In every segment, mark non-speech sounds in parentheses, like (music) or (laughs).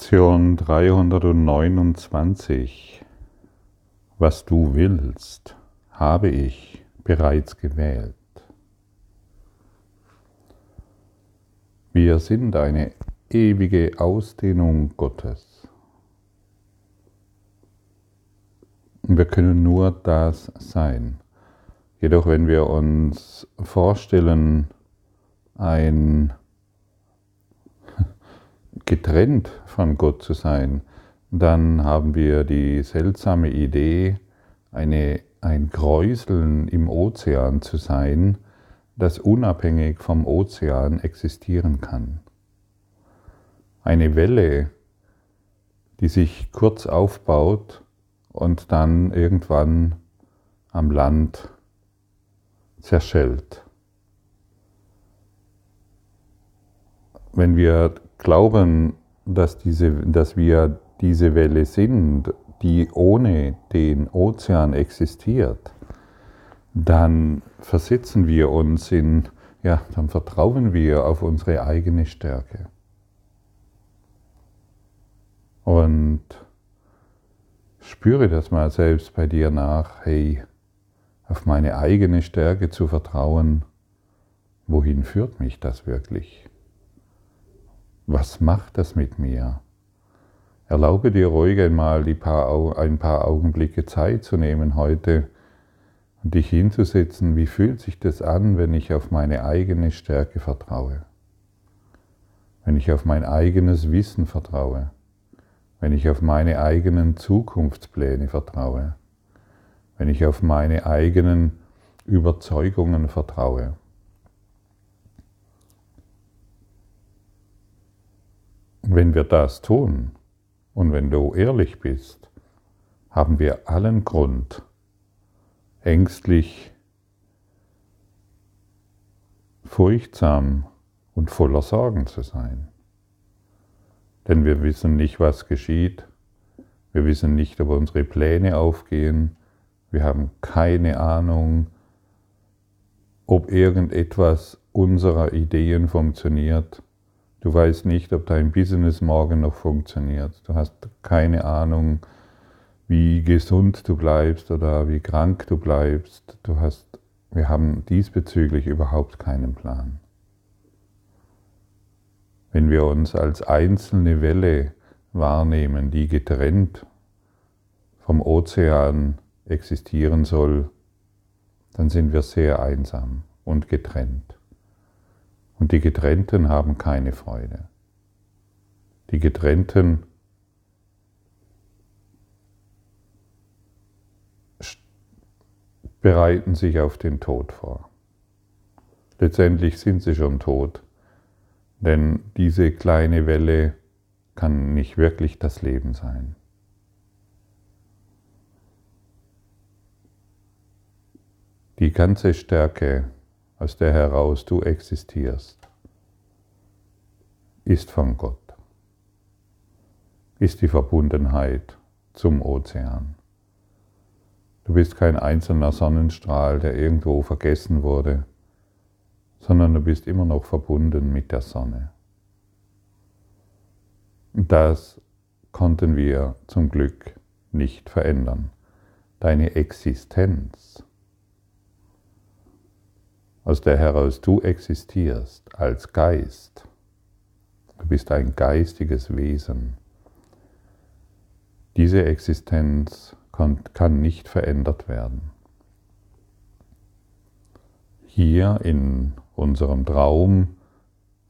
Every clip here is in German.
Lektion 329. Was du willst, habe ich bereits gewählt. Wir sind eine ewige Ausdehnung Gottes. Wir können nur das sein. Jedoch wenn wir uns vorstellen, ein getrennt von Gott zu sein, dann haben wir die seltsame Idee, eine, ein Kräuseln im Ozean zu sein, das unabhängig vom Ozean existieren kann. Eine Welle, die sich kurz aufbaut und dann irgendwann am Land zerschellt. Wenn wir glauben, dass, diese, dass wir diese Welle sind, die ohne den Ozean existiert, dann versetzen wir uns in, ja, dann vertrauen wir auf unsere eigene Stärke. Und spüre das mal selbst bei dir nach, hey, auf meine eigene Stärke zu vertrauen, wohin führt mich das wirklich? Was macht das mit mir? Erlaube dir ruhig einmal paar, ein paar Augenblicke Zeit zu nehmen heute und dich hinzusetzen, wie fühlt sich das an, wenn ich auf meine eigene Stärke vertraue? Wenn ich auf mein eigenes Wissen vertraue? Wenn ich auf meine eigenen Zukunftspläne vertraue? Wenn ich auf meine eigenen Überzeugungen vertraue? Wenn wir das tun und wenn du ehrlich bist, haben wir allen Grund, ängstlich, furchtsam und voller Sorgen zu sein. Denn wir wissen nicht, was geschieht, wir wissen nicht, ob unsere Pläne aufgehen, wir haben keine Ahnung, ob irgendetwas unserer Ideen funktioniert. Du weißt nicht, ob dein Business morgen noch funktioniert. Du hast keine Ahnung, wie gesund du bleibst oder wie krank du bleibst. Du hast, wir haben diesbezüglich überhaupt keinen Plan. Wenn wir uns als einzelne Welle wahrnehmen, die getrennt vom Ozean existieren soll, dann sind wir sehr einsam und getrennt. Und die Getrennten haben keine Freude. Die Getrennten bereiten sich auf den Tod vor. Letztendlich sind sie schon tot, denn diese kleine Welle kann nicht wirklich das Leben sein. Die ganze Stärke aus der heraus du existierst, ist von Gott, ist die Verbundenheit zum Ozean. Du bist kein einzelner Sonnenstrahl, der irgendwo vergessen wurde, sondern du bist immer noch verbunden mit der Sonne. Das konnten wir zum Glück nicht verändern. Deine Existenz aus der heraus du existierst als Geist. Du bist ein geistiges Wesen. Diese Existenz kann nicht verändert werden. Hier in unserem Traum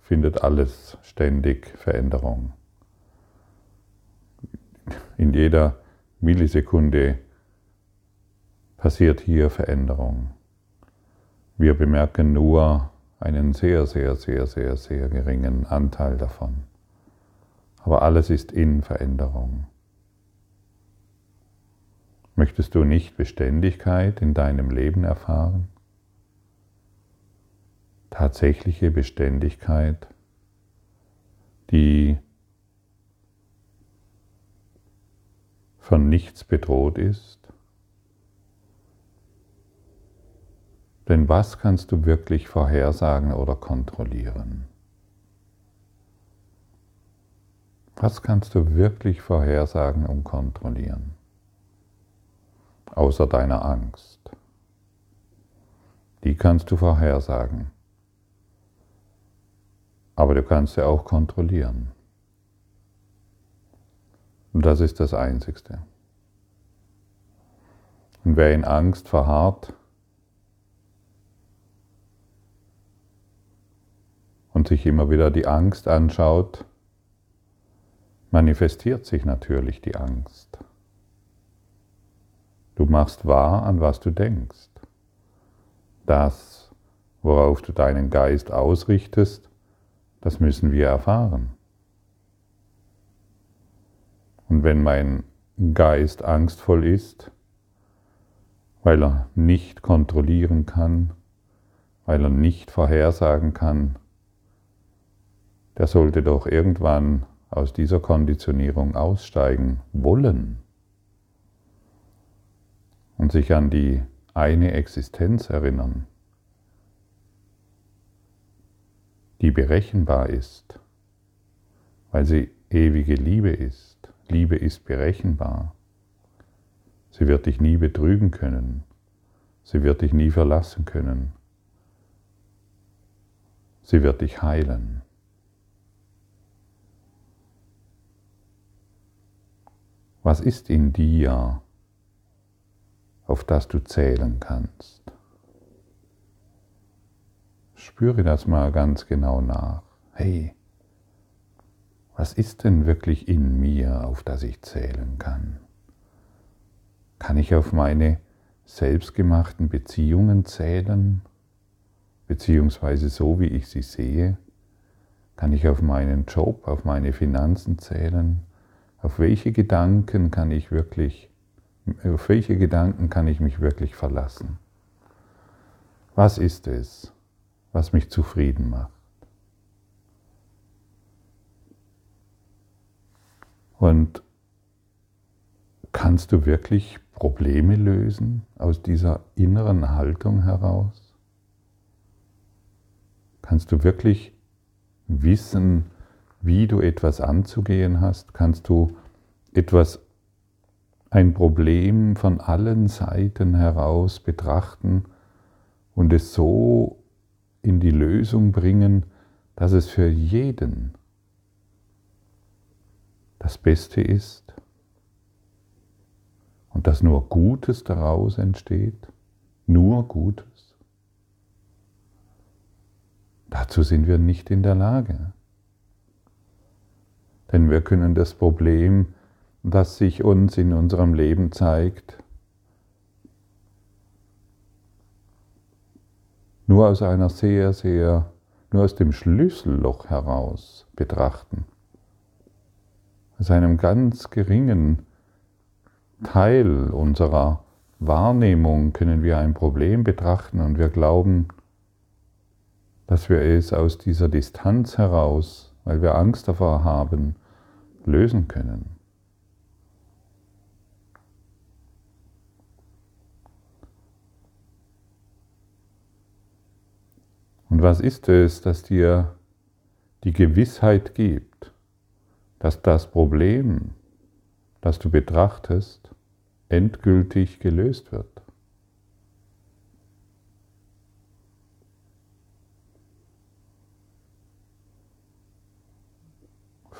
findet alles ständig Veränderung. In jeder Millisekunde passiert hier Veränderung. Wir bemerken nur einen sehr, sehr, sehr, sehr, sehr geringen Anteil davon. Aber alles ist in Veränderung. Möchtest du nicht Beständigkeit in deinem Leben erfahren? Tatsächliche Beständigkeit, die von nichts bedroht ist? Denn was kannst du wirklich vorhersagen oder kontrollieren? Was kannst du wirklich vorhersagen und kontrollieren? Außer deiner Angst. Die kannst du vorhersagen. Aber du kannst sie auch kontrollieren. Und das ist das Einzigste. Und wer in Angst verharrt und sich immer wieder die Angst anschaut, manifestiert sich natürlich die Angst. Du machst wahr, an was du denkst. Das, worauf du deinen Geist ausrichtest, das müssen wir erfahren. Und wenn mein Geist angstvoll ist, weil er nicht kontrollieren kann, weil er nicht vorhersagen kann, der sollte doch irgendwann aus dieser Konditionierung aussteigen wollen und sich an die eine Existenz erinnern, die berechenbar ist, weil sie ewige Liebe ist. Liebe ist berechenbar. Sie wird dich nie betrügen können. Sie wird dich nie verlassen können. Sie wird dich heilen. Was ist in dir, auf das du zählen kannst? Spüre das mal ganz genau nach. Hey, was ist denn wirklich in mir, auf das ich zählen kann? Kann ich auf meine selbstgemachten Beziehungen zählen, beziehungsweise so wie ich sie sehe? Kann ich auf meinen Job, auf meine Finanzen zählen? Auf welche Gedanken kann ich wirklich, auf welche Gedanken kann ich mich wirklich verlassen? Was ist es, was mich zufrieden macht? Und kannst du wirklich Probleme lösen aus dieser inneren Haltung heraus? Kannst du wirklich wissen, wie du etwas anzugehen hast? Kannst du etwas, ein Problem von allen Seiten heraus betrachten und es so in die Lösung bringen, dass es für jeden das Beste ist? und dass nur Gutes daraus entsteht, nur Gutes? Dazu sind wir nicht in der Lage. Denn wir können das Problem, das sich uns in unserem Leben zeigt, nur aus einer sehr, sehr, nur aus dem Schlüsselloch heraus betrachten. Aus einem ganz geringen Teil unserer Wahrnehmung können wir ein Problem betrachten und wir glauben, dass wir es aus dieser Distanz heraus, weil wir Angst davor haben, lösen können. Und was ist es, das dir die Gewissheit gibt, dass das Problem, das du betrachtest, endgültig gelöst wird.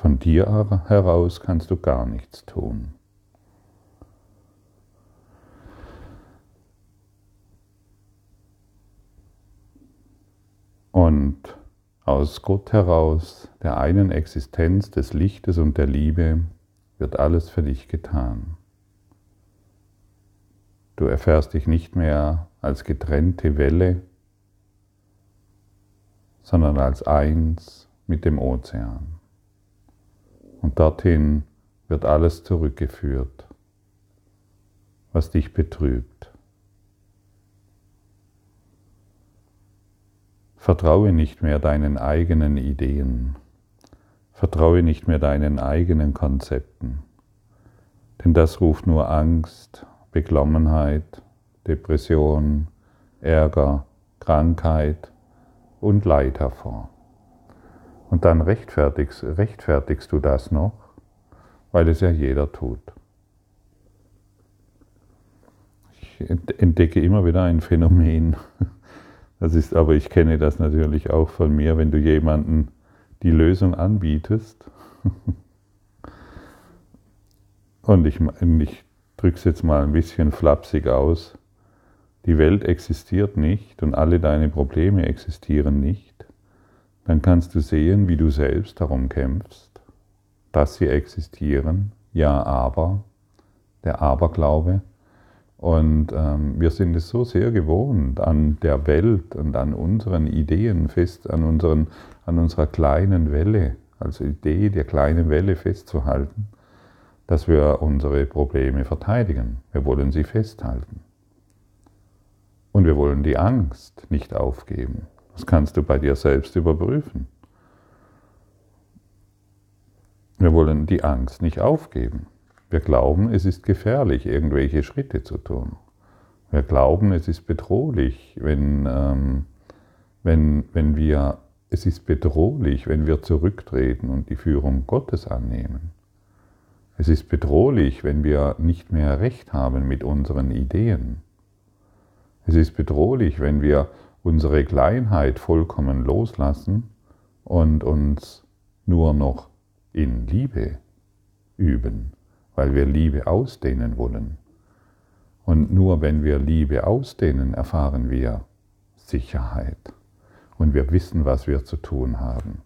Von dir heraus kannst du gar nichts tun. Und aus Gott heraus, der einen Existenz des Lichtes und der Liebe, wird alles für dich getan. Du erfährst dich nicht mehr als getrennte Welle, sondern als eins mit dem Ozean. Und dorthin wird alles zurückgeführt, was dich betrübt. Vertraue nicht mehr deinen eigenen Ideen. Vertraue nicht mehr deinen eigenen Konzepten, denn das ruft nur Angst, Beklommenheit, Depression, Ärger, Krankheit und Leid hervor. Und dann rechtfertigst, rechtfertigst du das noch weil es ja jeder tut. Ich entdecke immer wieder ein Phänomen. (laughs) Das ist, aber ich kenne das natürlich auch von mir, wenn du jemanden die Lösung anbietest. (laughs) Und ich, ich drücke es jetzt mal ein bisschen flapsig aus. Die Welt existiert nicht und alle deine Probleme existieren nicht. Dann kannst du sehen, wie du selbst darum kämpfst, dass sie existieren. Ja, aber, der Aberglaube. Und ähm, wir sind es so sehr gewohnt, an der Welt und an unseren Ideen fest, an, unseren, an unserer kleinen Welle, also Idee der kleinen Welle festzuhalten, dass wir unsere Probleme verteidigen. Wir wollen sie festhalten. Und wir wollen die Angst nicht aufgeben. Das kannst du bei dir selbst überprüfen. Wir wollen die Angst nicht aufgeben. Wir glauben, es ist gefährlich, irgendwelche Schritte zu tun. Wir glauben, es ist bedrohlich, wenn, ähm, wenn, wenn wir, es ist bedrohlich, wenn wir zurücktreten und die Führung Gottes annehmen. Es ist bedrohlich, wenn wir nicht mehr Recht haben mit unseren Ideen. Es ist bedrohlich, wenn wir unsere Kleinheit vollkommen loslassen und uns nur noch in Liebe üben weil wir Liebe ausdehnen wollen. Und nur wenn wir Liebe ausdehnen, erfahren wir Sicherheit. Und wir wissen, was wir zu tun haben.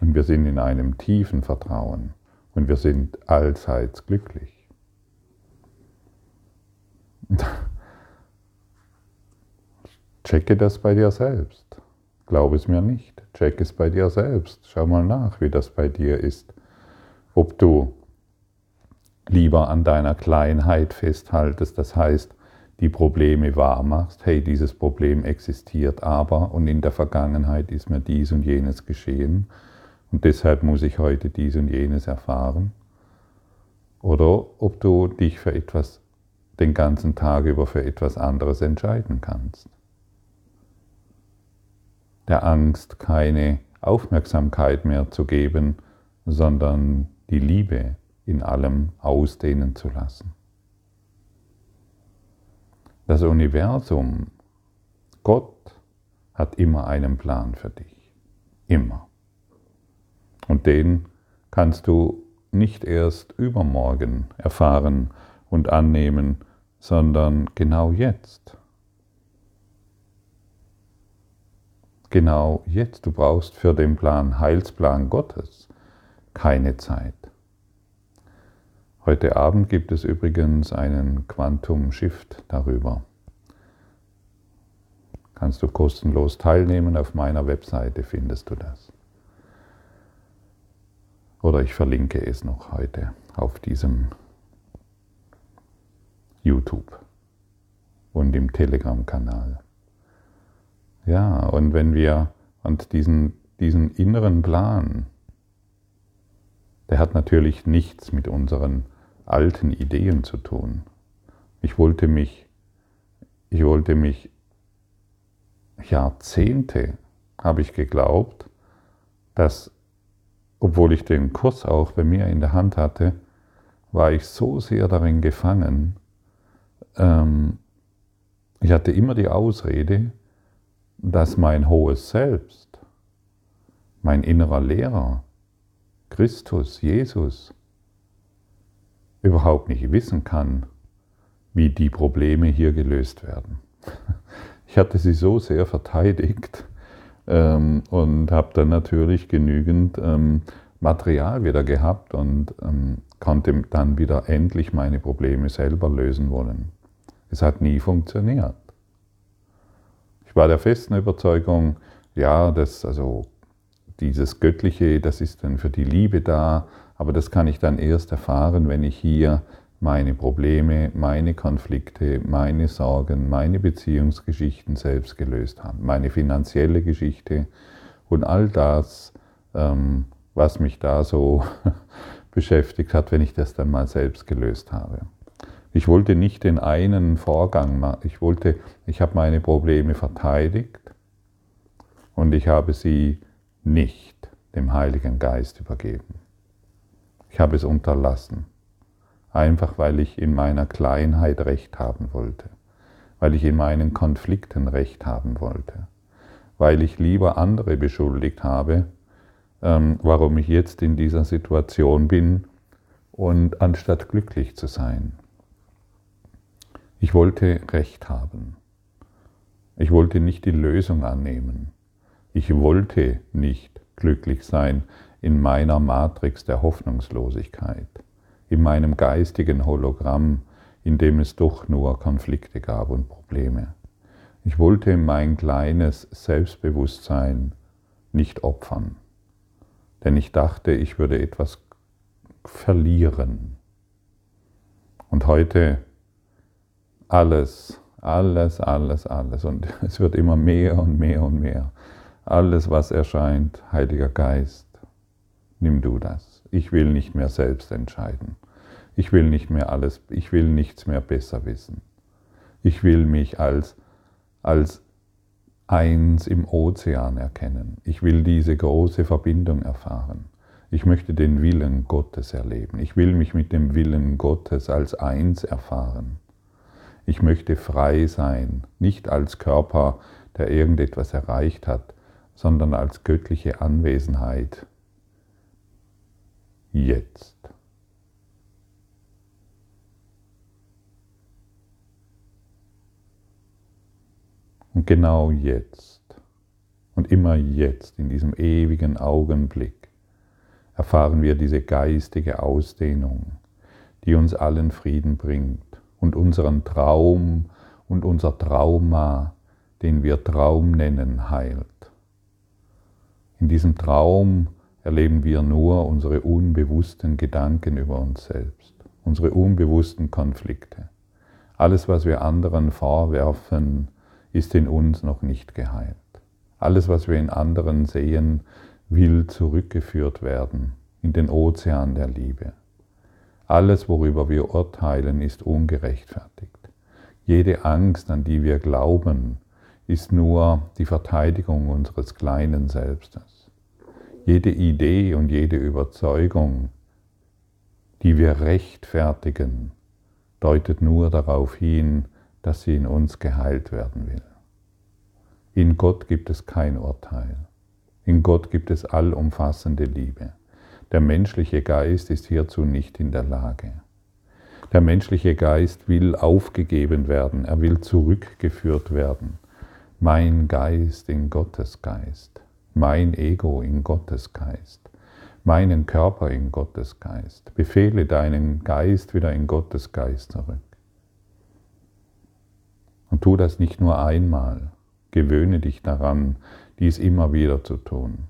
Und wir sind in einem tiefen Vertrauen. Und wir sind allseits glücklich. (laughs) Checke das bei dir selbst. Glaube es mir nicht. Check es bei dir selbst. Schau mal nach, wie das bei dir ist. Ob du lieber an deiner Kleinheit festhaltest, das heißt, die Probleme wahr machst, hey, dieses Problem existiert aber und in der Vergangenheit ist mir dies und jenes geschehen und deshalb muss ich heute dies und jenes erfahren. Oder ob du dich für etwas den ganzen Tag über für etwas anderes entscheiden kannst. Der Angst keine Aufmerksamkeit mehr zu geben, sondern die Liebe in allem ausdehnen zu lassen. Das Universum, Gott, hat immer einen Plan für dich. Immer. Und den kannst du nicht erst übermorgen erfahren und annehmen, sondern genau jetzt. Genau jetzt. Du brauchst für den Plan, Heilsplan Gottes, keine Zeit. Heute Abend gibt es übrigens einen Quantum Shift darüber. Kannst du kostenlos teilnehmen, auf meiner Webseite findest du das. Oder ich verlinke es noch heute auf diesem YouTube und im Telegram-Kanal. Ja, und wenn wir und diesen, diesen inneren Plan, der hat natürlich nichts mit unseren alten Ideen zu tun. Ich wollte mich, ich wollte mich Jahrzehnte, habe ich geglaubt, dass, obwohl ich den Kurs auch bei mir in der Hand hatte, war ich so sehr darin gefangen, ähm, ich hatte immer die Ausrede, dass mein hohes Selbst, mein innerer Lehrer, Christus, Jesus, überhaupt nicht wissen kann, wie die Probleme hier gelöst werden. (laughs) Ich hatte sie so sehr verteidigt ähm, und habe dann natürlich genügend ähm, Material wieder gehabt und ähm, konnte dann wieder endlich meine Probleme selber lösen wollen. Es hat nie funktioniert. War der festen Überzeugung, ja, das, also dieses Göttliche, das ist dann für die Liebe da, aber das kann ich dann erst erfahren, wenn ich hier meine Probleme, meine Konflikte, meine Sorgen, meine Beziehungsgeschichten selbst gelöst habe. Meine finanzielle Geschichte und all das, ähm, was mich da so (laughs) beschäftigt hat, wenn ich das dann mal selbst gelöst habe. Ich wollte nicht den einen Vorgang machen. Ich wollte, ich habe meine Probleme verteidigt und ich habe sie nicht dem Heiligen Geist übergeben. Ich habe es unterlassen. Einfach weil ich in meiner Kleinheit Recht haben wollte. Weil ich in meinen Konflikten Recht haben wollte. Weil ich lieber andere beschuldigt habe, ähm, warum ich jetzt in dieser Situation bin und anstatt glücklich zu sein. Ich wollte Recht haben. Ich wollte nicht die Lösung annehmen. Ich wollte nicht glücklich sein in meiner Matrix der Hoffnungslosigkeit, in meinem geistigen Hologramm, in dem es doch nur Konflikte gab und Probleme. Ich wollte mein kleines Selbstbewusstsein nicht opfern, denn ich dachte, ich würde etwas verlieren. Und heute alles alles, alles, alles. Und (laughs) es wird immer mehr und mehr und mehr. Alles, was erscheint, Heiliger Geist, nimm du das. Ich will nicht mehr selbst entscheiden. Ich will nicht mehr alles, ich will nichts mehr besser wissen. Ich will mich als, als eins im Ozean erkennen. Ich will diese große Verbindung erfahren. Ich möchte den Willen Gottes erleben. Ich will mich mit dem Willen Gottes als eins erfahren. Ich möchte frei sein, nicht als Körper, der irgendetwas erreicht hat, sondern als göttliche Anwesenheit. Jetzt. Und genau jetzt. Und immer jetzt, in diesem ewigen Augenblick, erfahren wir diese geistige Ausdehnung, die uns allen Frieden bringt und unseren Traum und unser Trauma, den wir Traum nennen, heilt. In diesem Traum erleben wir nur unsere unbewussten Gedanken über uns selbst, unsere unbewussten Konflikte. Alles, was wir anderen vorwerfen, ist in uns noch nicht geheilt. Alles, was wir in anderen sehen, will zurückgeführt werden in den Ozean der Liebe. Alles, worüber wir urteilen, ist ungerechtfertigt. Jede Angst, an die wir glauben, ist nur die Verteidigung unseres kleinen Selbstes. Jede Idee und jede Überzeugung, die wir rechtfertigen, deutet nur darauf hin, dass sie in uns geheilt werden will. In Gott gibt es kein Urteil. In Gott gibt es allumfassende Liebe. Der menschliche Geist ist hierzu nicht in der Lage. Der menschliche Geist will aufgegeben werden, er will zurückgeführt werden. Mein Geist in Gottes Geist, mein Ego in Gottes Geist, meinen Körper in Gottes Geist. Befehle deinen Geist wieder in Gottes Geist zurück. Und tu das nicht nur einmal, gewöhne dich daran, dies immer wieder zu tun.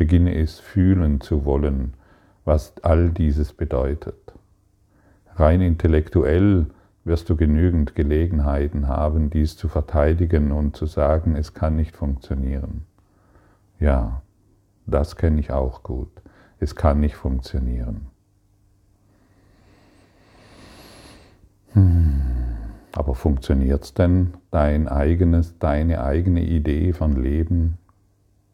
Beginne es fühlen zu wollen, was all dieses bedeutet. Rein intellektuell wirst du genügend Gelegenheiten haben, dies zu verteidigen und zu sagen, es kann nicht funktionieren. Ja, das kenne ich auch gut. Es kann nicht funktionieren. Hm. Aber funktioniert es denn dein eigenes, deine eigene Idee von Leben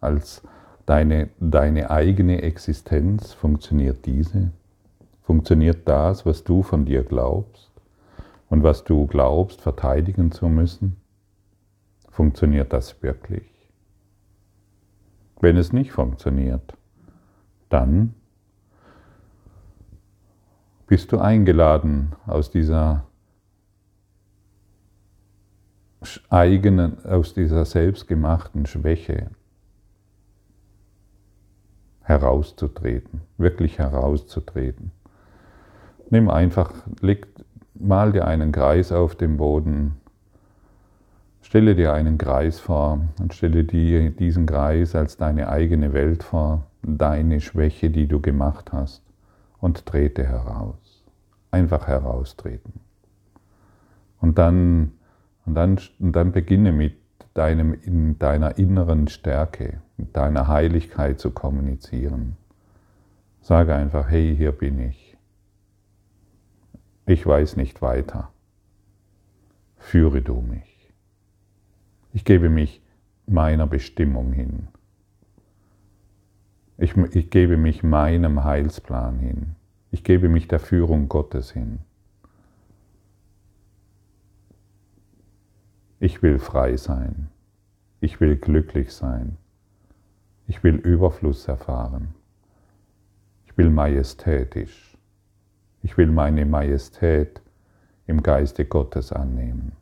als deine, deine eigene Existenz, funktioniert diese? Funktioniert das, was du von dir glaubst und was du glaubst, verteidigen zu müssen? Funktioniert das wirklich? Wenn es nicht funktioniert, dann bist du eingeladen, aus dieser eigenen, aus dieser selbstgemachten Schwäche herauszutreten, wirklich herauszutreten. Nimm einfach, leg, mal dir einen Kreis auf dem Boden, stelle dir einen Kreis vor und stelle dir diesen Kreis als deine eigene Welt vor, deine Schwäche, die du gemacht hast und trete heraus. Einfach heraustreten. Und dann, und dann, und dann beginne mit deinem, in deiner inneren Stärke, mit deiner Heiligkeit zu kommunizieren. Sage einfach, hey, hier bin ich. Ich weiß nicht weiter. Führe du mich. Ich gebe mich meiner Bestimmung hin. Ich, ich gebe mich meinem Heilsplan hin. Ich gebe mich der Führung Gottes hin. Ich will frei sein. Ich will glücklich sein. Ich will Überfluss erfahren. Ich will majestätisch. Ich will meine Majestät im Geiste Gottes annehmen.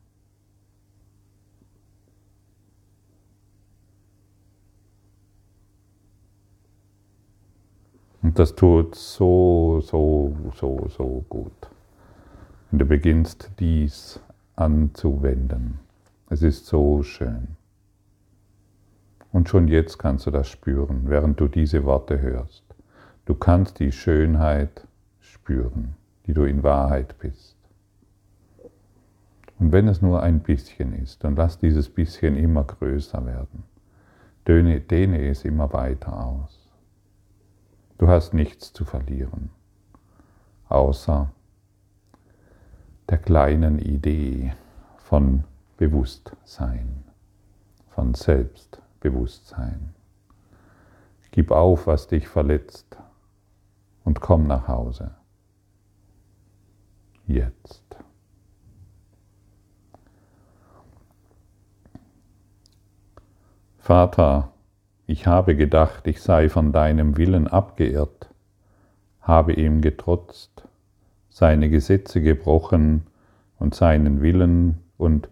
Und das tut so, so, so, so gut. Und du beginnst dies anzuwenden. Es ist so schön. Und schon jetzt kannst du das spüren, während du diese Worte hörst. Du kannst die Schönheit spüren, die du in Wahrheit bist. Und wenn es nur ein bisschen ist, dann lass dieses bisschen immer größer werden. Dehne, dehne es immer weiter aus. Du hast nichts zu verlieren, außer der kleinen Idee von Bewusstsein, von Selbstbewusstsein. Gib auf, was dich verletzt und komm nach Hause. Jetzt. Vater, ich habe gedacht, ich sei von deinem Willen abgeirrt, habe ihm getrotzt, seine Gesetze gebrochen und seinen Willen und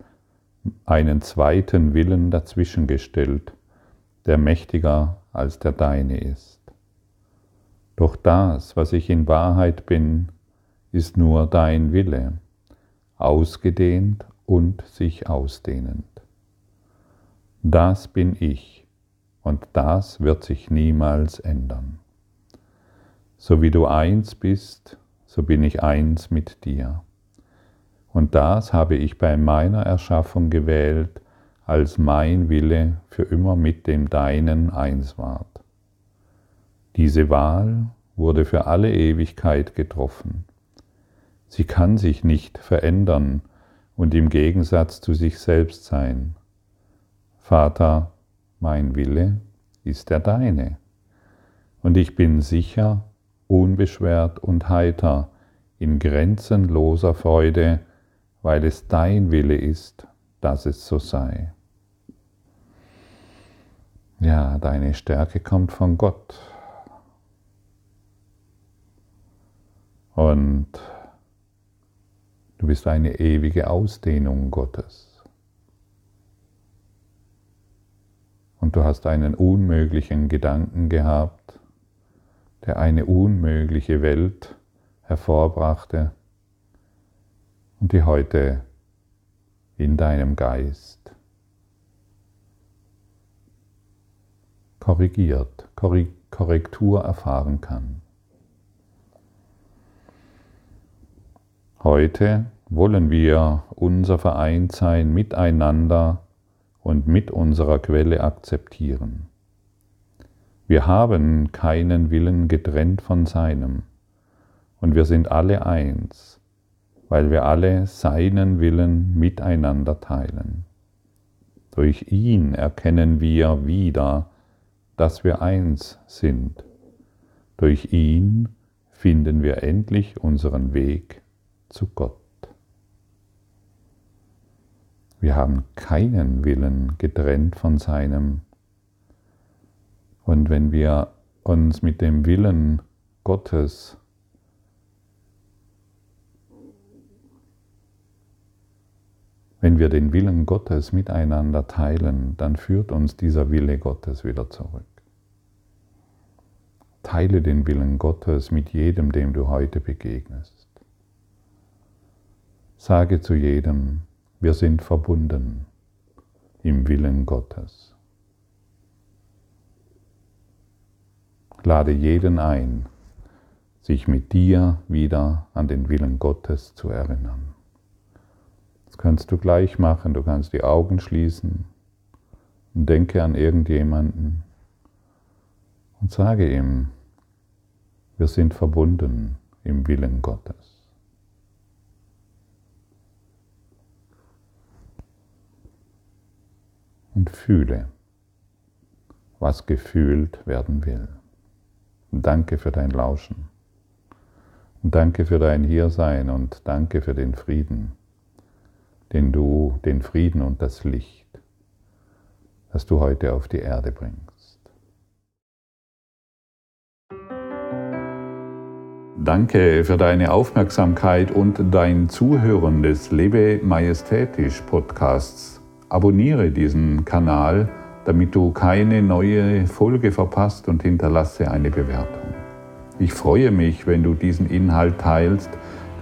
einen zweiten Willen dazwischengestellt, der mächtiger als der deine ist. Doch das, was ich in Wahrheit bin, ist nur dein Wille, ausgedehnt und sich ausdehnend. Das bin ich und das wird sich niemals ändern. So wie du eins bist, so bin ich eins mit dir. Und das habe ich bei meiner Erschaffung gewählt, als mein Wille für immer mit dem deinen eins ward. Diese Wahl wurde für alle Ewigkeit getroffen. Sie kann sich nicht verändern und im Gegensatz zu sich selbst sein. Vater, mein Wille ist der deine. Und ich bin sicher, unbeschwert und heiter, in grenzenloser Freude, weil es dein Wille ist, dass es so sei. Ja, deine Stärke kommt von Gott. Und du bist eine ewige Ausdehnung Gottes. und du hast einen unmöglichen Gedanken gehabt, der eine unmögliche Welt hervorbrachte und die heute in deinem Geist korrigiert, Korrektur erfahren kann. Heute wollen wir unser Vereintsein miteinander und mit unserer Quelle akzeptieren. Wir haben keinen Willen getrennt von seinem und wir sind alle eins, weil wir alle seinen Willen miteinander teilen. Durch ihn erkennen wir wieder, dass wir eins sind. Durch ihn finden wir endlich unseren Weg zu Gott. Wir haben keinen Willen getrennt von seinem. Und wenn wir uns mit dem Willen Gottes Wenn wir den Willen Gottes miteinander teilen, dann führt uns dieser Wille Gottes wieder zurück. Teile den Willen Gottes mit jedem, dem du heute begegnest. Sage zu jedem, wir sind verbunden im Willen Gottes. Lade jeden ein, sich mit dir wieder an den Willen Gottes zu erinnern. Das kannst du gleich machen, du kannst die Augen schließen und denke an irgendjemanden und sage ihm, wir sind verbunden im Willen Gottes. und fühle, was gefühlt werden will. Danke für dein Lauschen. Danke für dein Hiersein und danke für den Frieden, den du, den Frieden und das Licht, das du heute auf die Erde bringst. Danke für deine Aufmerksamkeit und dein Zuhören des Lebe Majestätisch Podcasts. Abonniere diesen Kanal damit du keine neue Folge verpasst und hinterlasse eine Bewertung. Ich freue mich, wenn du diesen Inhalt teilst,